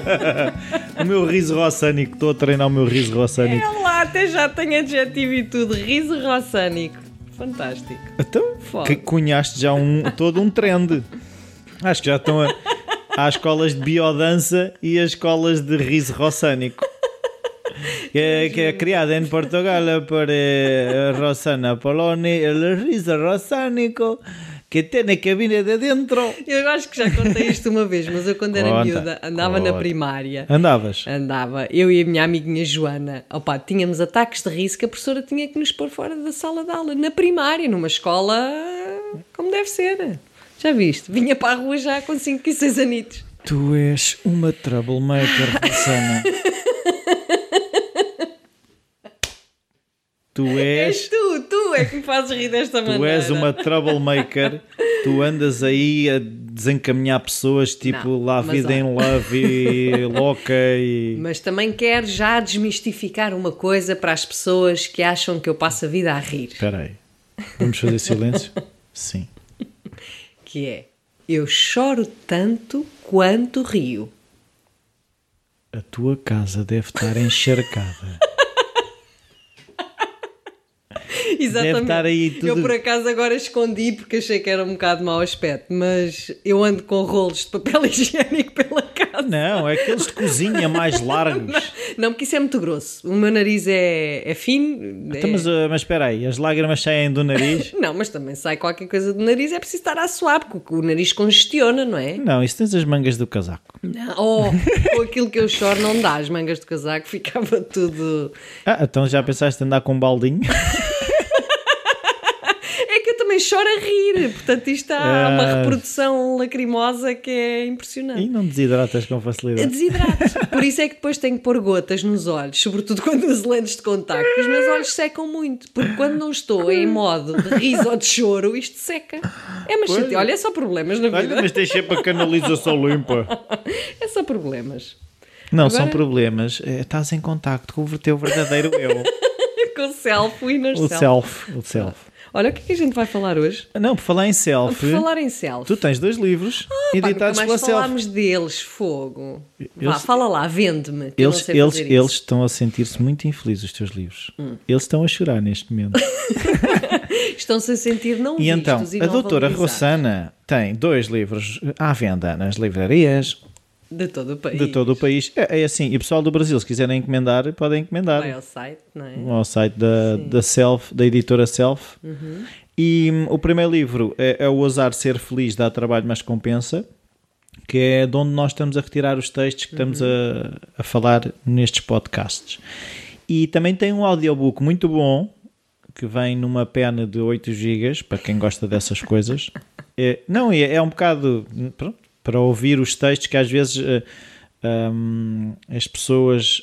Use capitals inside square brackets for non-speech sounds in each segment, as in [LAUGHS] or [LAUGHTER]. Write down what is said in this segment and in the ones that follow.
[LAUGHS] meu riso roçânico. Estou a treinar o meu riso roçânico. É lá, até já tem adjetivo e tudo. Riso roçânico. Fantástico. Então, Foda. que cunhaste já um, todo um trend. Acho que já estão a, há escolas de biodança e as escolas de riso roçânico. Que é, que é criada em Portugal por eh, Rosana Poloni, el riso roçânico que tem que vir de dentro. Eu acho que já contei isto uma vez, mas eu quando era Conta, miúda andava na conta. primária. Andavas? Andava, eu e a minha amiguinha Joana, opa, tínhamos ataques de riso que a professora tinha que nos pôr fora da sala de aula, na primária, numa escola como deve ser. Já viste? Vinha para a rua já com 5 e 6 anitos. Tu és uma troublemaker, Rosana. [LAUGHS] Tu [LAUGHS] És és, tu, tu é que me fazes rir desta maneira. tu és uma troublemaker. Tu andas aí a desencaminhar pessoas tipo Não, lá vida em love e [LAUGHS] louca e. Mas também quero já desmistificar uma coisa para as pessoas que acham que eu passo a vida a rir. Espera aí. Vamos fazer silêncio? [LAUGHS] Sim. Que é, eu choro tanto quanto rio. A tua casa deve estar encharcada. [LAUGHS] Exatamente. Deve estar aí tudo- Eu por acaso agora escondi porque achei que era um bocado mau aspecto, mas eu ando com rolos de papel [LAUGHS] higiênico pela casa. Não, é aqueles de cozinha mais [LAUGHS] largos. Não, porque isso é muito grosso. O meu nariz é, é fino. é- Então, mas, uh, mas espera aí, as lágrimas saem do nariz? Não, mas também sai qualquer coisa do nariz, é preciso estar a suar, porque o nariz congestiona, não é? Não, isso tens as mangas do casaco. Não. Oh, com aquilo que eu choro não dá, as mangas de casaco ficava tudo. Ah, então já pensaste em andar com um baldinho? Também choro a rir, portanto isto há uma Ah. reprodução lacrimosa que é impressionante. E não desidratas com facilidade. Desidrato. Por isso é que depois tenho que pôr gotas nos olhos, sobretudo quando uso lentes de contacto. Os meus olhos secam muito, porque quando não estou em modo de riso ou de choro, isto seca. É uma chate. Olha, é só problemas na vida. Olha, mas tens sempre a canalização limpa. É só problemas. Não, Agora- são problemas. É, estás em contacto com o teu verdadeiro eu. [LAUGHS] Com o self, o inner o self. O self. Olha, o que é que a gente vai falar hoje? Não, por falar em self, Por falar em self. tu tens dois livros Pá, nunca editados mais pela self. falámos deles, fogo. Eu Vá, fala lá, vende-me. Eles, eles, eles estão a sentir-se muito infelizes, os teus livros. Hum. Eles estão a chorar neste momento. [LAUGHS] Estão-se a sentir não E então, vistos e a doutora. Rossana tem dois livros à venda nas livrarias De todo o país. de todo o país. É, é assim, e o pessoal do Brasil, se quiserem encomendar, podem encomendar. Vai ao site, não é? ao site da, da Self, da editora Self. Uhum. E hum, o primeiro livro é, é O Ousar Ser Feliz, dá trabalho, mas compensa, que é de onde nós estamos a retirar os textos que estamos Uhum. a, a falar nestes podcasts. E também tem um audiobook muito bom, que vem numa pena de 8 GB, para quem gosta dessas coisas. [LAUGHS] É, não, é, é um bocado pronto, para ouvir os textos que às vezes eh, hum, as pessoas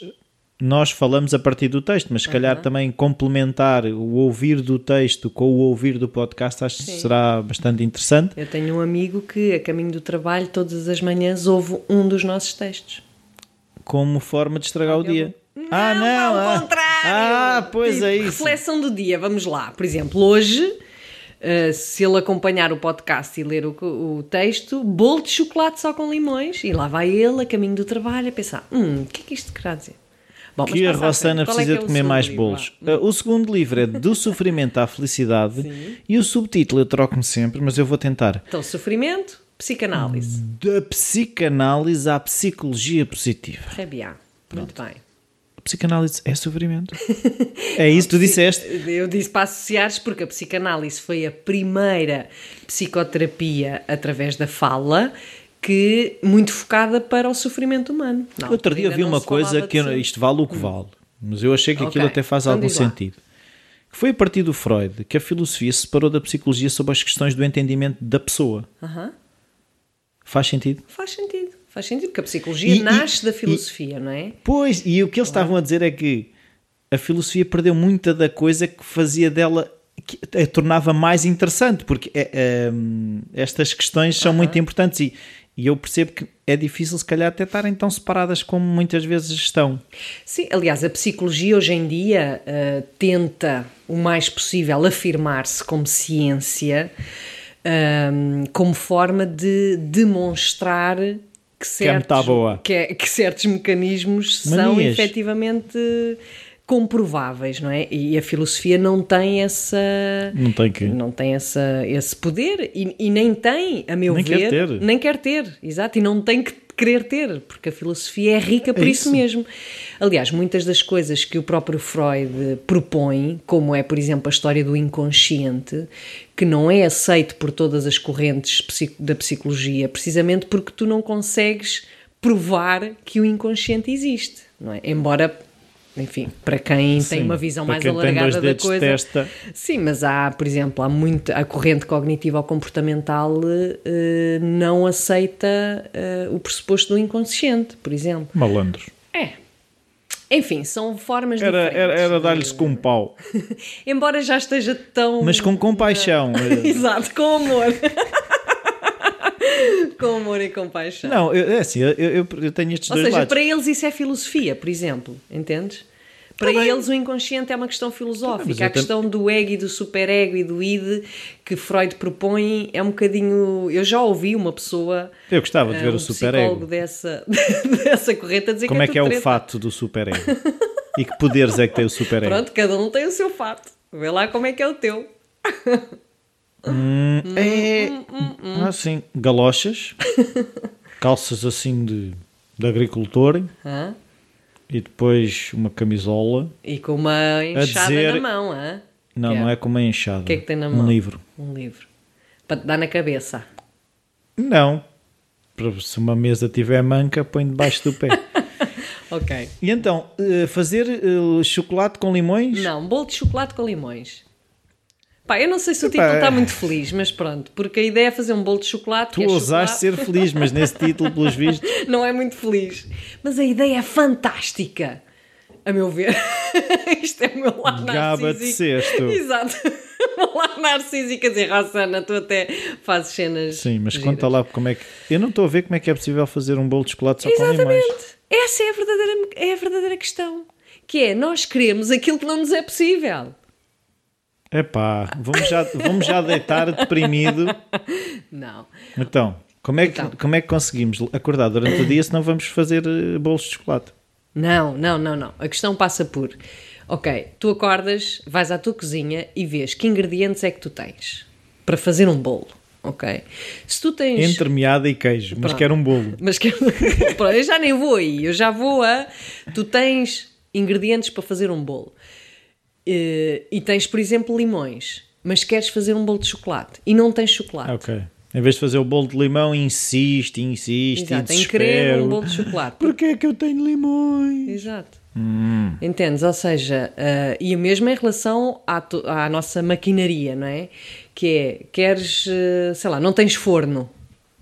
nós falamos a partir do texto, mas se calhar também complementar o ouvir do texto com o ouvir do podcast acho que será bastante interessante. Eu tenho um amigo que, a caminho do trabalho, todas as manhãs ouve um dos nossos textos. Como forma de estragar o dia. ah, Não, não! ao ah, contrário! ah, pois Tipo, é isso. Reflexão do dia, vamos lá. Por exemplo, hoje, eh, se ele acompanhar o podcast e ler o, o texto, bolo de chocolate só com limões, e lá vai ele, a caminho do trabalho, a pensar: hum, o que é que isto quer dizer? Bom, Que a Rossana é precisa que é de comer mais livro? bolos. Uh, O segundo livro é Do Sofrimento à Felicidade e o subtítulo eu troco-me sempre, mas eu vou tentar. Então, sofrimento, psicanálise. Da psicanálise à psicologia positiva. Bien. Muito bem. Psicanálise é sofrimento. [LAUGHS] é isso que tu disseste. Eu disse para associares porque a psicanálise foi a primeira psicoterapia através da fala que muito focada para o sofrimento humano. Na Outro dia vi não uma coisa que eu- isto vale o que vale, mas eu achei que aquilo Ok, até faz então algum sentido. Que foi a partir do Freud que a filosofia se separou da psicologia sobre as questões do entendimento da pessoa. Aham. Faz sentido? Faz sentido. Faz sentido, porque a psicologia E- e- nasce da e- filosofia, não é? Pois, e o que eles estavam a dizer é que a filosofia perdeu muita da coisa que fazia dela que a tornava mais interessante, porque é, é, estas questões são muito importantes e, e eu percebo que é difícil se calhar até estarem tão separadas como muitas vezes estão. Sim, aliás, a psicologia hoje em dia eh, tenta o mais possível afirmar-se como ciência, como forma de demonstrar que é certos, que, é- que certos mecanismos são Manias. efetivamente comprováveis, não é? E a filosofia não tem essa Não tem que. não tem essa, esse poder e, e nem tem, a meu Nem quer ver, ter. nem quer ter, exato, e não tem que querer ter, porque a filosofia é rica por É isso. isso. mesmo. Aliás, muitas das coisas que o próprio Freud propõe, como é, por exemplo, a história do inconsciente, que não é aceito por todas as correntes da psicologia, precisamente porque tu não consegues provar que o inconsciente existe, não é? Embora enfim, para quem tem Sim, uma visão mais tem alargada da coisa. testa. Sim, mas há, por exemplo, há muito, a corrente cognitiva ou comportamental eh, não aceita eh, o pressuposto do inconsciente, por exemplo. Malandros. É. Enfim, são formas Era, diferentes. era, era dar-lhes com um pau. [LAUGHS] Embora já esteja tão. Mas com compaixão. [LAUGHS] Exato, com amor. [LAUGHS] com amor e compaixão. Não, eu- é assim, eu, eu, eu tenho estes Ou dois seja, lados. para eles isso é filosofia, por exemplo, entendes? Para eles o inconsciente é uma questão Tá filosófica. mas a eu tam- questão do ego e do superego e do id que Freud propõe é um bocadinho. Eu já ouvi uma pessoa. Eu gostava de ver um o superego. dessa, [LAUGHS] dessa corrente a dizer Como que é que é o fato do superego? E que poderes é que tem o superego? Pronto, cada um tem o seu fato. Vê lá como é que é o teu. Hum, é. Hum, Ah, sim. Galochas, [LAUGHS] calças assim de, de agricultor Hã? E depois uma camisola. E com uma enxada dizer- na mão. Hã? Não, Que não é com uma enxada. O que é que tem na Um mão? livro. Um livro. Para te dar na cabeça. Não. Para- Se uma mesa tiver manca, põe debaixo do pé. [LAUGHS] Ok. E então, eh, fazer eh, chocolate com limões? Não, bolo de chocolate com limões. Pá, eu não sei se o Epá, título está é- muito feliz, mas pronto, porque a ideia é fazer um bolo de chocolate. Tu é ousaste ser feliz, mas nesse título, pelos vistos. [LAUGHS] Não é muito feliz. Mas a ideia é fantástica. A meu ver. [LAUGHS] Isto é o meu lado Gaba de cesto. Exato. [LAUGHS] O meu lado narcísico. Quer dizer, Rossana, tu até fazes cenas. Sim, mas giras. conta lá como é que. Eu não estou a ver como é que é possível fazer um bolo de chocolate só com limões. Exatamente. Essa é a, verdadeira, é a verdadeira questão. Que é, nós queremos aquilo que não nos é possível. Epá, vamos já, vamos já deitar deprimido. Não. Então, como é, que, Então. como é que conseguimos acordar durante o dia se não vamos fazer eh, bolos de chocolate? Não, não, não, não. A questão passa por: ok, tu acordas, vais à tua cozinha e vês que ingredientes é que tu tens para fazer um bolo, ok? Se tu tens. Entre meada e queijo, mas Pronto. quero um bolo. Mas que... [LAUGHS] Pronto, eu já nem vou aí, eu já vou a. Tu tens ingredientes para fazer um bolo Eh, e tens, por exemplo, limões, mas queres fazer um bolo de chocolate e não tens chocolate. Ok. Em vez de fazer o bolo de limão, insiste, insiste Exato, e em querer um bolo de chocolate. [LAUGHS] Porquê é que eu tenho limões? Exato. Entendes? Ou seja, eh, e o mesmo em relação à, tu- à nossa maquinaria, não é? Que é, queres, eh, sei lá, não tens forno,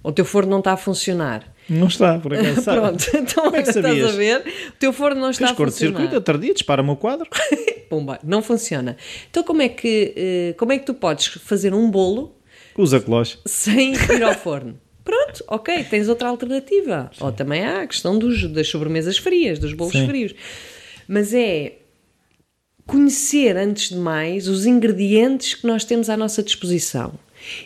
o teu forno não está a funcionar. Não está, por acaso. [LAUGHS] Pronto, então Como é que estás a ver? O teu forno não está Fez a curto-circuito funcionar. outro dia, dispara-me o quadro. [LAUGHS] Pumba, não funciona. Então como é que, eh, como é que tu podes fazer um bolo Usa cloche. sem [LAUGHS] ir ao forno? Pronto, ok, tens outra alternativa. Ou também há a questão dos, das sobremesas frias, dos bolos Sim. frios. Mas é conhecer, antes de mais, os ingredientes que nós temos à nossa disposição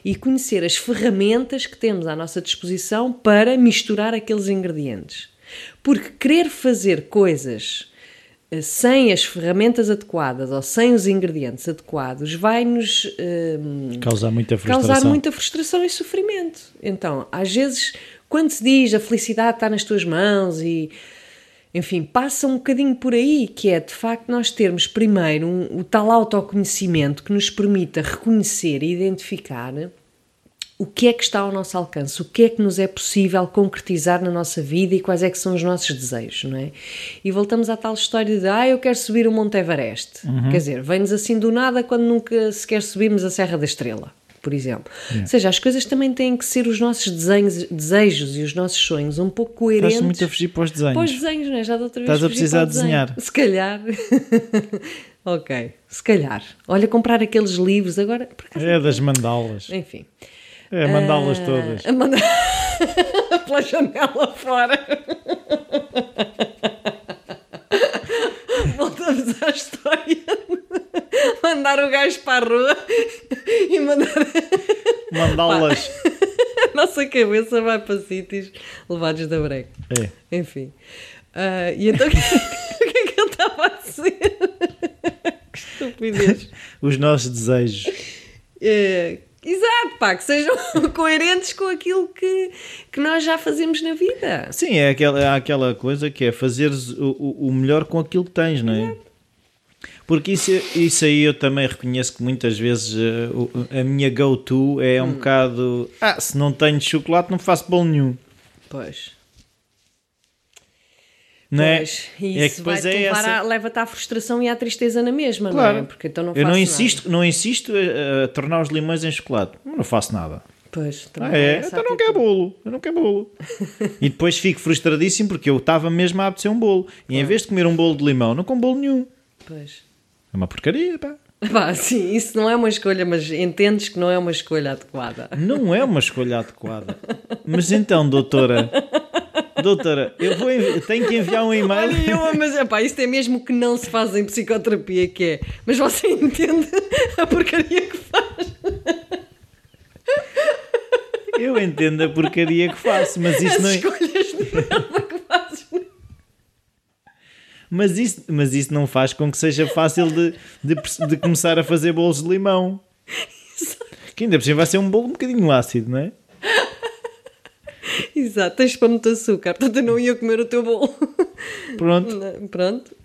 e conhecer as ferramentas que temos à nossa disposição para misturar aqueles ingredientes. Porque querer fazer coisas eh, sem as ferramentas adequadas ou sem os ingredientes adequados vai-nos hum, Causar muita frustração. causar muita frustração e sofrimento. Então, às vezes, quando se diz a felicidade está nas tuas mãos e enfim, passa um bocadinho por aí, que é de facto nós termos primeiro um, o tal autoconhecimento que nos permita reconhecer e identificar o que é que está ao nosso alcance, o que é que nos é possível concretizar na nossa vida e quais é que são os nossos desejos, não é? E voltamos à tal história de, ah, eu quero subir o Monte Everest. Quer dizer, vem-nos assim do nada quando nunca sequer subimos a Serra da Estrela, por exemplo. Ou seja, as coisas também têm que ser os nossos desenhos, desejos e os nossos sonhos um pouco coerentes. Estás muito a fugir para os desenhos. Para os desenhos, não é? Já da outra vez Estás a precisar de desenhar. Se calhar. [LAUGHS] ok, se calhar. Olha, comprar aqueles livros agora. É das mandalas. Enfim. É mandá-las Ah, todas. a mandar [LAUGHS] pela janela fora. [LAUGHS] Voltamos à história. [LAUGHS] Mandar o gajo para a rua e mandar Mandá-las. a [LAUGHS] nossa cabeça vai para sítios levados da breca. É. Enfim. Ah, e então o que [LAUGHS] o que é que ele estava a dizer? que estupidez. Os nossos desejos. É, exato, pá, que sejam coerentes com aquilo que, que nós já fazemos na vida. Sim, é aquela, é aquela coisa que é fazeres o, o- melhor com aquilo que tens, não é? Porque isso, isso aí eu também reconheço que muitas vezes eh, a minha go-to é um Hum. bocado. Ah, se não tenho chocolate, não faço bolo nenhum. Pois. Não é? Pois, e é isso que depois vai-te é essa. leva-te à frustração e à tristeza na mesma, não Claro. é? Porque então não eu não insisto, não insisto a, a tornar os limões em chocolate. Eu não faço nada. nada. Pois, também Ah, é? essa Então não quero bolo. Eu não quero bolo. [LAUGHS] e depois fico frustradíssimo porque eu estava mesmo a apetecer um bolo. E em vez de comer um bolo de limão, não como bolo nenhum. Pois. É uma porcaria, pá. [LAUGHS] Pá, sim, isso não é uma escolha, mas entendes que não é uma escolha adequada. Não é uma escolha adequada. Mas então, doutora, doutora, eu vou tenho que enviar um e-mail. Olha, eu, mas epá, isto é mesmo que não se faz em psicoterapia, que é. Mas você [LAUGHS] entende a porcaria que faz. Eu entendo a porcaria que faço, mas isso As não é, escolhas merda que fazes. Mas isso, mas isso não faz com que seja fácil de, de, de começar a fazer bolos de limão. Que ainda por cima vai ser um bolo um bocadinho ácido, não é? Exato, tens para muito açúcar, portanto eu não ia comer o teu bolo. Pronto. Pronto.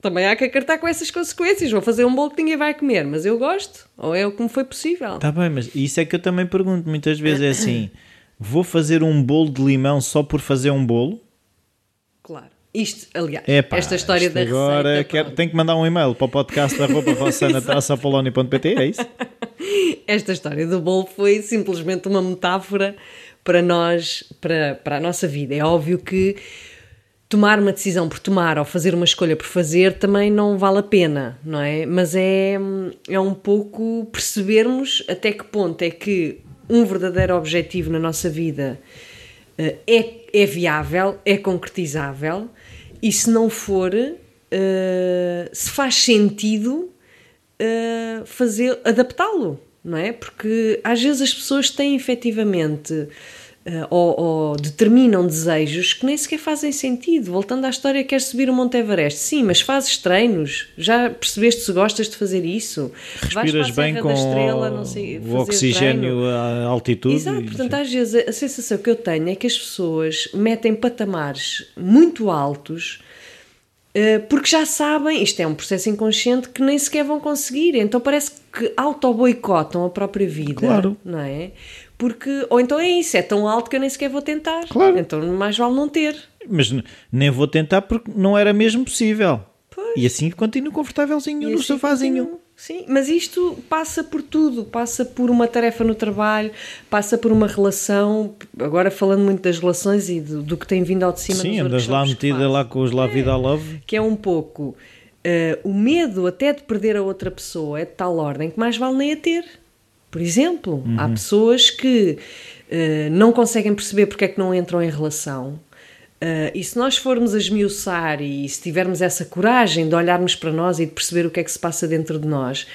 Também há que acartar com essas consequências. Vou fazer um bolo que ninguém vai comer, mas eu gosto. Ou é o que me foi possível. Está bem, mas isso é que eu também pergunto muitas vezes. É assim: vou fazer um bolo de limão só por fazer um bolo? Claro. Isto, aliás, Epá, esta história da agora receita. quero, tenho que mandar um e-mail para o podcast da [LAUGHS] roupa é isso? [LAUGHS] Esta história do bolo foi simplesmente uma metáfora para nós, para, para a nossa vida. É óbvio que tomar uma decisão por tomar ou fazer uma escolha por fazer também não vale a pena, não é? Mas é, é um pouco percebermos até que ponto é que um verdadeiro objetivo na nossa vida eh, é, é viável, é concretizável e se não for, eh, se faz sentido uh, fazer adaptá-lo, não é? Porque às vezes as pessoas têm efetivamente uh, ou, ou determinam desejos que nem sequer fazem sentido. Voltando à história, queres subir o Monte Everest? Sim, mas fazes treinos. Já percebeste se gostas de fazer isso? Respiras a bem com Estrela, não sei, o fazer oxigênio treino. à altitude. Exato, portanto, às vezes a sensação que eu tenho é que as pessoas metem patamares muito altos eh, porque já sabem, isto é um processo inconsciente que nem sequer vão conseguir, então parece que auto-boicotam a própria vida, Claro. não é? Porque, ou então é isso, é tão alto que eu nem sequer vou tentar, Claro. então mais vale não ter. Mas nem vou tentar porque não era mesmo possível. Pois. E assim continuo confortávelzinho E no assim sofazinho. continuo. Sim, mas isto passa por tudo, passa por uma tarefa no trabalho, passa por uma relação, agora falando muito das relações e do, do que tem vindo ao de cima Sim, andas lá metida lá com os La Vida Love. que é um pouco eh, o medo até de perder a outra pessoa é de tal ordem que mais vale nem a ter. Por exemplo, Uhum. há pessoas que eh, não conseguem perceber porque é que não entram em relação. Eh, e se nós formos a esmiuçar e se tivermos essa coragem de olharmos para nós e de perceber o que é que se passa dentro de nós,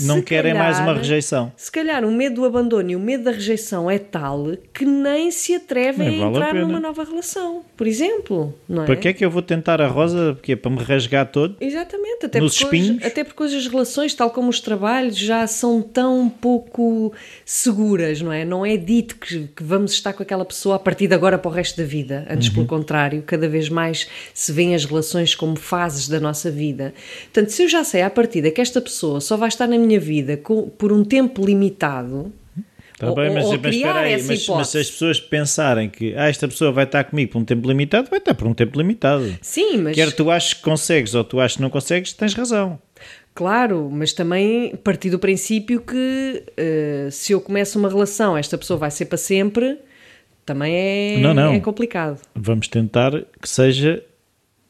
Não se querem mais uma calhar- rejeição. Se calhar o medo do abandono e o medo da rejeição é tal que nem se atrevem a vale a entrar pena. numa nova relação, por exemplo. Não é? Para que é que eu vou tentar a rosa? Porque é para me rasgar todo? Exatamente, até Nos porque, hoje, espinhos? até porque hoje as relações, tal como os trabalhos, já são tão pouco seguras, não é? Não é dito que, que vamos estar com aquela pessoa a partir de agora para o resto da vida. Antes, Uhum. pelo contrário, cada vez mais se vêem as relações como fases da nossa vida. Portanto, se eu já sei à partida que esta pessoa só vai estar na minha vida com- por um tempo limitado. Tá bem, mas, ou mas aí, essa mas, mas se as pessoas pensarem que ah, esta pessoa vai estar comigo por um tempo limitado, vai estar por um tempo limitado. Sim, mas. Quer tu aches que consegues ou tu achas que não consegues, tens razão. Claro, mas também partir do princípio que eh, se eu começo uma relação, esta pessoa vai ser para sempre, também é, Não, não. é complicado. Vamos tentar que seja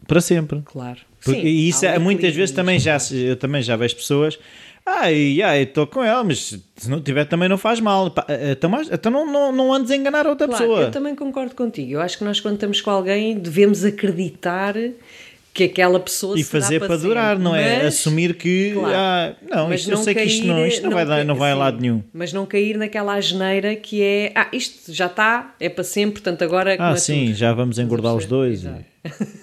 para sempre. Claro. Porque Sim, e isso é, muitas vezes também já, eu também já vejo pessoas. Ai, ai, estou com ela, mas se não tiver também não faz mal. Pá, Então, mas- então não, não, não andes a enganar a outra Claro, pessoa. eu também concordo contigo. Eu acho que nós, quando estamos com alguém, devemos acreditar que aquela pessoa E fazer para sempre. durar, não é? Mas- Assumir que. Claro. ah, não, mas isto, eu sei que isto não, isto não, vai, dar, ca- não vai a sim, lado nenhum. Mas não cair naquela asneira que é, ah, isto já está, é para sempre, portanto agora Ah, é sim, tudo. já vamos engordar os dois. [LAUGHS]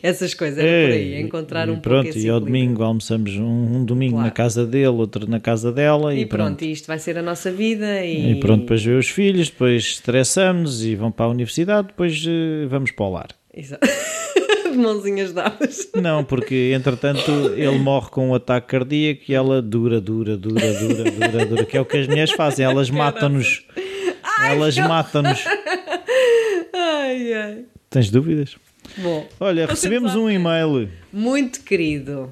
[LAUGHS] Essas coisas, era por aí, É, encontrar e um pronto, pouco e ao domingo almoçamos um, um domingo Claro. na casa dele, outro na casa dela e, E pronto, e isto vai ser a nossa vida e, E pronto, depois vê os filhos, depois estressamos e vão para a universidade, depois eh, vamos para o lar. Exato. [LAUGHS] Mãozinhas dadas. Não, porque entretanto ele morre com um ataque cardíaco e ela dura, dura, dura, dura, dura, dura, que é o que as mulheres fazem, elas matam-nos. Elas matam-nos. [LAUGHS] Ai, ai. Tens dúvidas? Bom, Olha, recebemos um e-mail. muito querido.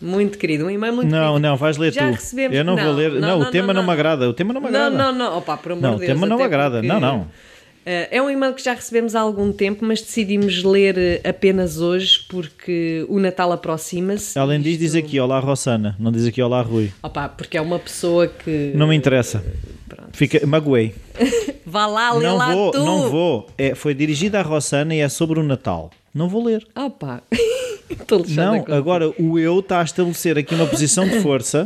Muito querido. Um e-mail muito Não, querido. não, vais ler Já tu. recebemos- Eu não, vou não, ler. Não, não, o não, tema não, não, me não. agrada. O tema não me Não, agrada. não, não. Opa, por amor Não, de o Deus. tema não até agrada. porque, Não, não. eh, É um e-mail que já recebemos há algum tempo, mas decidimos ler eh, apenas hoje porque o Natal aproxima-se. Além disso, diz aqui Olá Rossana, não diz aqui Olá Rui. Opa, porque é uma pessoa que. Não me interessa. Pronto. Fica, magoei. [LAUGHS] Vá lá, lê Não lá vou, tu. não vou. É, foi dirigida à Rossana e é sobre o Natal. Não vou ler. Opa. [LAUGHS] Estou lixada Não, agora o eu está a estabelecer aqui uma posição de força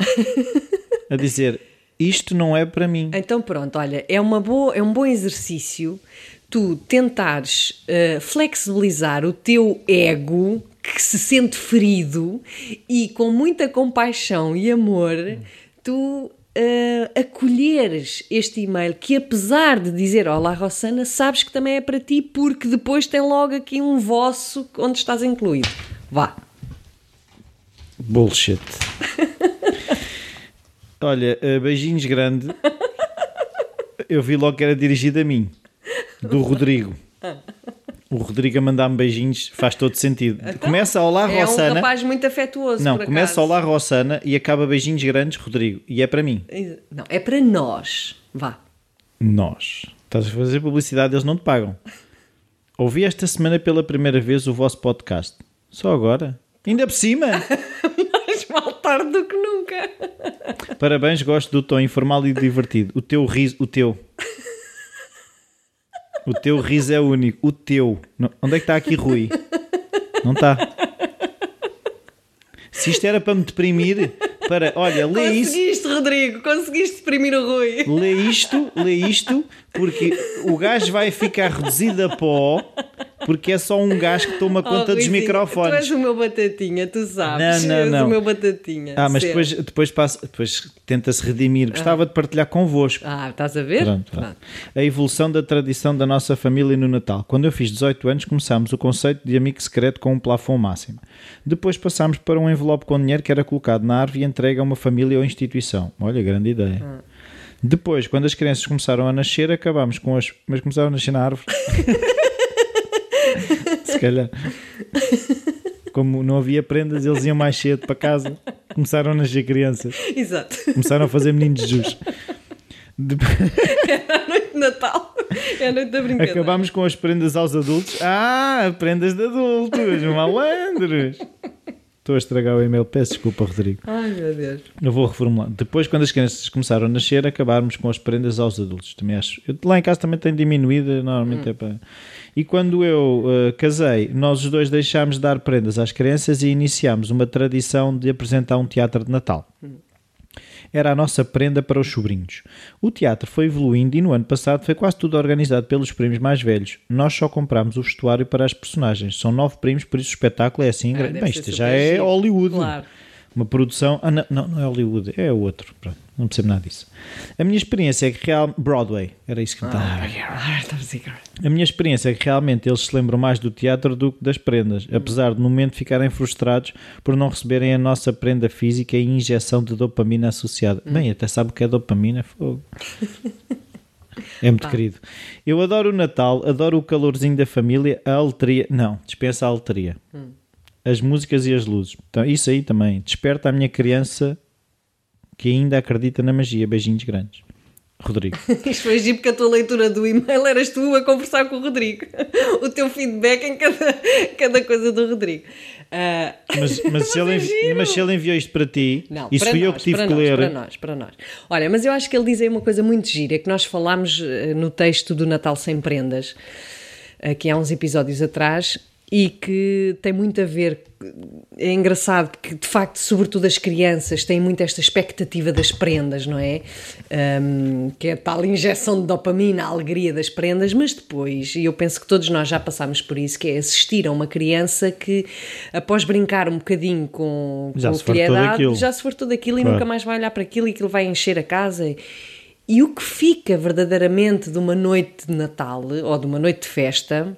a dizer isto não é para mim. Então pronto, olha, é, uma boa, é um bom exercício tu tentares eh, flexibilizar o teu ego que se sente ferido e com muita compaixão e amor tu eh, acolheres este e-mail que apesar de dizer Olá Rossana, sabes que também é para ti porque depois tem logo aqui um vosso onde estás incluído. Vá. Bullshit. [LAUGHS] Olha, eh, beijinhos grande. Eu vi logo que era dirigido a mim, do [LAUGHS] Rodrigo. O Rodrigo a mandar-me beijinhos faz todo sentido. Começa a Olá É um Rossana. rapaz muito afetuoso, Não, começa acaso. Olá Rossana e acaba beijinhos grandes, Rodrigo. E é para mim. Não, é para nós. Vá. Nós. Estás a fazer publicidade, eles não te pagam. Ouvi esta semana pela primeira vez o vosso podcast. Só agora? Ainda por cima? [LAUGHS] Mais mal tarde do que nunca. Parabéns, gosto do tom informal e divertido. O teu riso, o teu. O teu riso é único. O teu. Não- Onde é que está aqui Rui? Não está. Se isto era para me deprimir, para, olha, lê isso. Conseguiste, Rodrigo, conseguiste exprimir o Rui. Lê isto, lê isto, porque o gajo vai ficar reduzido a pó, porque é só um gajo que toma [LAUGHS] conta Oh, dos microfones. Tu és o meu batatinha, tu sabes. Não, não, és não. o meu batatinha. Ah, mas sempre. depois, depois, passa, depois tenta-se redimir. Gostava de partilhar convosco. Ah, estás a ver? Pronto, pronto. A evolução da tradição da nossa família no Natal. Quando eu fiz 18 anos, começámos o conceito de amigo secreto com um plafond máximo. Depois passámos para um envelope com dinheiro que era colocado na árvore e entregue a uma família ou instituição. Olha, grande ideia. Hum. Depois, quando as crianças começaram a nascer, acabámos com as. Mas começaram a nascer na árvore. [LAUGHS] Se calhar. Como não havia prendas, eles iam mais cedo para casa. Começaram a nascer crianças. Exato. Começaram a fazer meninos de jus. Depois- É a noite de Natal. É a noite da brincadeira. Acabámos com as prendas aos adultos. Ah, prendas de adultos, malandros. Estou a estragar o e-mail, peço desculpa, Rodrigo. Ai, meu Deus. Eu vou reformular. Depois, quando as crianças começaram a nascer, acabámos com as prendas aos adultos. Também acho. Eu, lá em casa também tem diminuído, normalmente é para. E quando eu eh, casei, nós os dois deixámos de dar prendas às crianças e iniciámos uma tradição de apresentar um teatro de Natal. Era a nossa prenda para os sobrinhos. O teatro foi evoluindo e no ano passado foi quase tudo organizado pelos primos mais velhos. Nós só comprámos o vestuário para as personagens. São nove primos, por isso o espetáculo é assim. Ah, Bem, isto já é. Hollywood. Claro. Uma produção. Ah, não, não, não é Hollywood, é outro. Pronto, não percebo nada disso. A minha experiência é que real. Broadway, era isso que me estava a. Ah, estava a minha experiência é que realmente eles se lembram mais do teatro do que das prendas, apesar de no momento ficarem frustrados por não receberem a nossa prenda física e injeção de dopamina associada. Bem, até sabe o que é dopamina, fogo. [LAUGHS] É muito querido. Eu adoro o Natal, adoro o calorzinho da família, a aletria. Não, dispensa a aletria. As músicas e as luzes. Então, isso aí também. Desperta a minha criança que ainda acredita na magia. Beijinhos grandes. Rodrigo. [LAUGHS] Isto foi giro porque a tua leitura do e-mail eras tu a conversar com o Rodrigo. [LAUGHS] O teu feedback em cada, cada coisa do Rodrigo. Ah, Mas, mas, [LAUGHS] se ele é envi- mas se ele enviou isto para ti, Não, isso para fui eu nós, que tive para que nós, ler. Para nós, para nós. Olha, mas eu acho que ele diz aí uma coisa muito gira, que nós falámos eh, no texto do Natal Sem Prendas, aqui há uns episódios atrás, e que tem muito a ver. É engraçado porque, de facto, sobretudo as crianças têm muito esta expectativa das prendas, não é? Um, que é a tal injeção de dopamina, a alegria das prendas, mas depois, e eu penso que todos nós já passámos por isso, que é assistir a uma criança que, após brincar um bocadinho com, Já com que dado, daquilo. já se fartou daquilo e Claro. nunca mais vai olhar para aquilo e aquilo vai encher a casa. E o que fica verdadeiramente de uma noite de Natal ou de uma noite de festa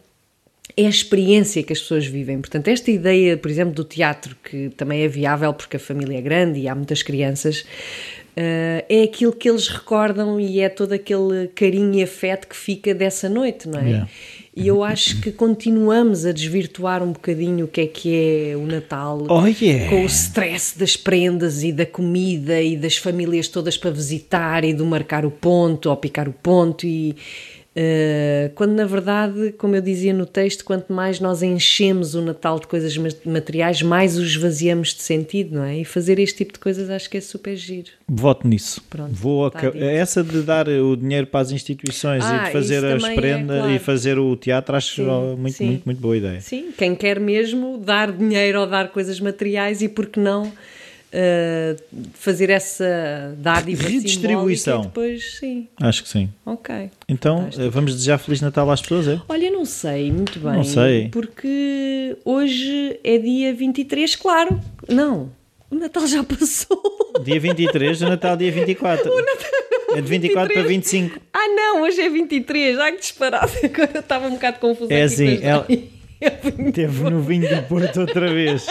é a experiência que as pessoas vivem. Portanto, esta ideia, por exemplo, do teatro, que também é viável porque a família é grande e há muitas crianças, eh, é aquilo que eles recordam e é todo aquele carinho e afeto que fica dessa noite, não é? Yeah. E eu acho que continuamos a desvirtuar um bocadinho o que é que é o Natal Oh, yeah. com o stress das prendas e da comida e das famílias todas para visitar e do marcar o ponto ou picar o ponto e quando na verdade, como eu dizia no texto, quanto mais nós enchemos o Natal de coisas ma- materiais, mais o esvaziamos de sentido, não é? E fazer este tipo de coisas acho que é super giro. Voto nisso. Pronto, Vou tá. Essa de dar o dinheiro para as instituições e Ah, de fazer isso as é, prendas claro. e fazer o teatro, acho Sim, muito, sim. muito, muito boa ideia. Sim, quem quer mesmo dar dinheiro ou dar coisas materiais e por que não eh, fazer essa dádiva Redistribuição. depois, sim, Acho que sim. ok. Então, Fantástico. eh, vamos desejar Feliz Natal às pessoas, é? Olha, não sei muito bem. Não sei. Porque hoje é dia 23, claro. Não, o Natal já passou. Dia 23, o Natal dia 24. [LAUGHS] é de 24 para 25. Ah, não, hoje é 23. Ai, que disparado. [LAUGHS] Agora eu estava um bocado confusa. É assim, ela- datas. [LAUGHS] Teve no vinho do Porto outra vez.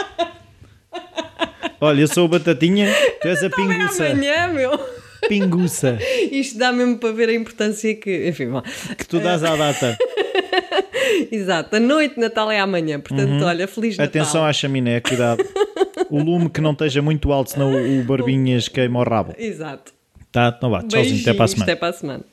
Olha, eu sou o Batatinha, tu és a pinguça. Amanhã, meu. Pinguça, Isto dá mesmo para ver a importância que. Enfim, bom. que tu dás à data. [LAUGHS] Exato, a noite de Natal é amanhã. Portanto, olha, Feliz Natal. Uhum. Atenção à chaminé, cuidado. O lume que não esteja muito alto, senão o Barbinhas queima o rabo. Exato. Tá? Então vá, tchauzinho, até para a semana. Até para a semana.